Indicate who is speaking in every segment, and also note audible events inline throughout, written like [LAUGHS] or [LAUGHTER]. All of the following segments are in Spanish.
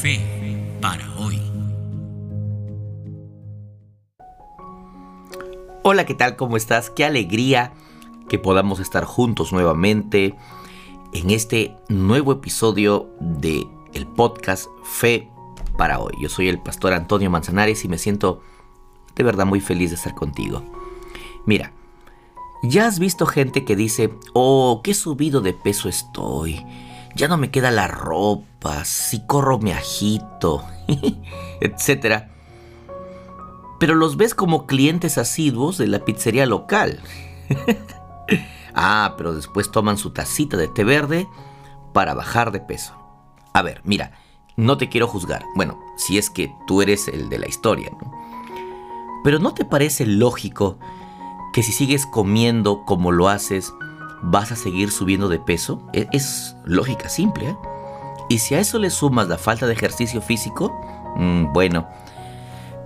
Speaker 1: Fe para hoy.
Speaker 2: Hola, ¿qué tal? ¿Cómo estás? Qué alegría que podamos estar juntos nuevamente en este nuevo episodio de el podcast Fe para hoy. Yo soy el pastor Antonio Manzanares y me siento de verdad muy feliz de estar contigo. Mira, ya has visto gente que dice, oh, qué subido de peso estoy, ya no me queda la ropa, si corro me agito, etc. Pero los ves como clientes asiduos de la pizzería local. [LAUGHS] ah, pero después toman su tacita de té verde para bajar de peso. A ver, mira, no te quiero juzgar. Bueno, si es que tú eres el de la historia, ¿no? Pero ¿no te parece lógico que si sigues comiendo como lo haces, vas a seguir subiendo de peso? E-, es, lógica simple, ¿eh? Y si a eso le sumas la falta de ejercicio físico, mm, bueno,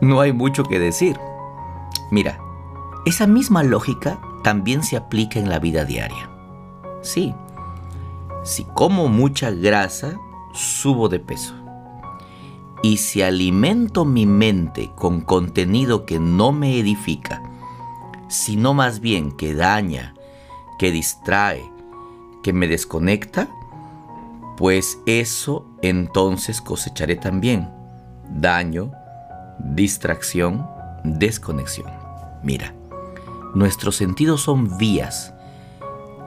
Speaker 2: no hay mucho que decir. Mira, esa misma lógica también se aplica en la vida diaria. Sí, si como mucha grasa, subo de peso. Y si alimento mi mente con contenido que no me edifica, sino más bien que daña, que distrae, que me desconecta, pues eso entonces cosecharé también. Daño, distracción, desconexión. Mira, nuestros sentidos son vías,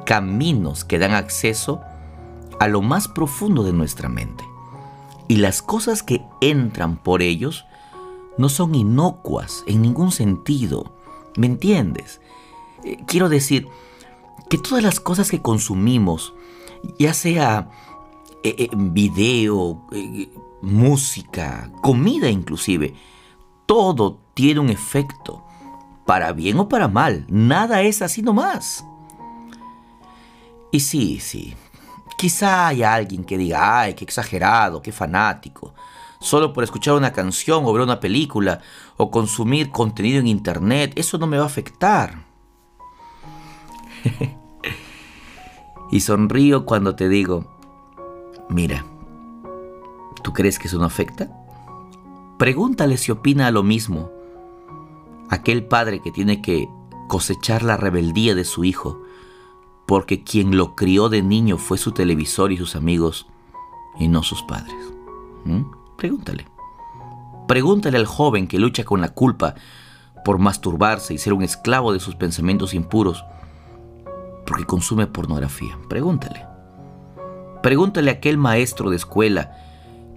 Speaker 2: caminos que dan acceso a lo más profundo de nuestra mente y las cosas que entran por ellos no son inocuas en ningún sentido. ¿Me entiendes? Eh, quiero decir que todas las cosas que consumimos, ya sea eh, eh, video, música, comida inclusive, todo tiene un efecto, para bien o para mal. Nada es así nomás. Y sí, sí, Quizá haya alguien que diga, ay, qué exagerado, qué fanático. Solo por escuchar una canción o ver una película o consumir contenido en internet, eso no me va a afectar. [LAUGHS] y sonrío cuando te digo, mira, ¿tú crees que eso no afecta? Pregúntale si opina lo mismo. Aquel padre que tiene que cosechar la rebeldía de su hijo porque quien lo crió de niño fue su televisor y sus amigos y no sus padres. ¿Mm? Pregúntale. Pregúntale al joven que lucha con la culpa por masturbarse y ser un esclavo de sus pensamientos impuros porque consume pornografía. Pregúntale. Pregúntale a aquel maestro de escuela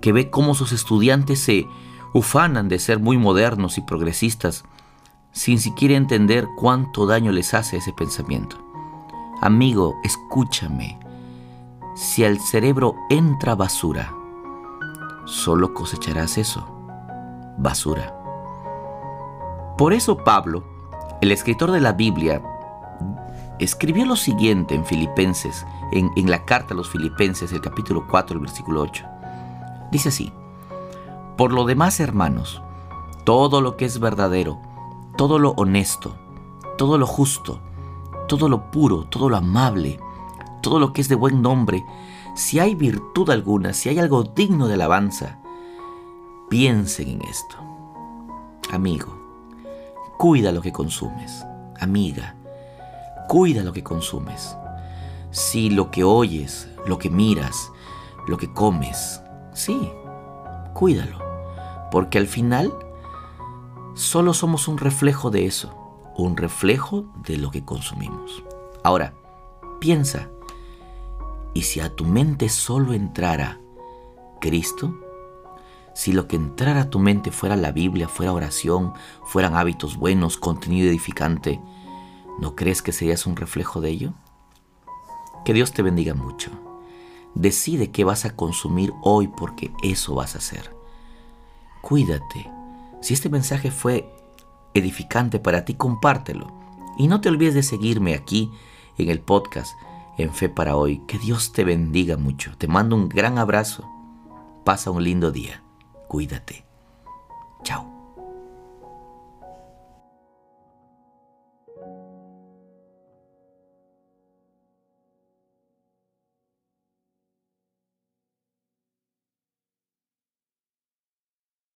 Speaker 2: que ve cómo sus estudiantes se ufanan de ser muy modernos y progresistas sin siquiera entender cuánto daño les hace ese pensamiento. Amigo, escúchame. Si al cerebro entra basura, solo cosecharás eso, basura. Por eso Pablo, el escritor de la Biblia, escribió lo siguiente en Filipenses, en, la carta a los Filipenses, el capítulo 4, el versículo 8. Dice así, por lo demás, hermanos, todo lo que es verdadero, todo lo honesto, todo lo justo, todo lo puro, todo lo amable, todo lo que es de buen nombre, si hay virtud alguna, si hay algo digno de alabanza, piensen en esto. Amigo, cuida lo que consumes. Amiga, cuida lo que consumes. Si lo que oyes, lo que miras, lo que comes, sí, cuídalo. Porque al final solo somos un reflejo de eso un reflejo de lo que consumimos. Ahora, piensa, ¿y si a tu mente solo entrara Cristo? Si lo que entrara a tu mente fuera la Biblia, fuera oración, fueran hábitos buenos, contenido edificante, ¿no crees que serías un reflejo de ello? Que Dios te bendiga mucho. Decide qué vas a consumir hoy porque eso vas a hacer. Cuídate. Si este mensaje fue edificante para ti, compártelo. Y no te olvides de seguirme aquí en el podcast en Fe para hoy. Que Dios te bendiga mucho. Te mando un gran abrazo. Pasa un lindo día. Cuídate. Chao.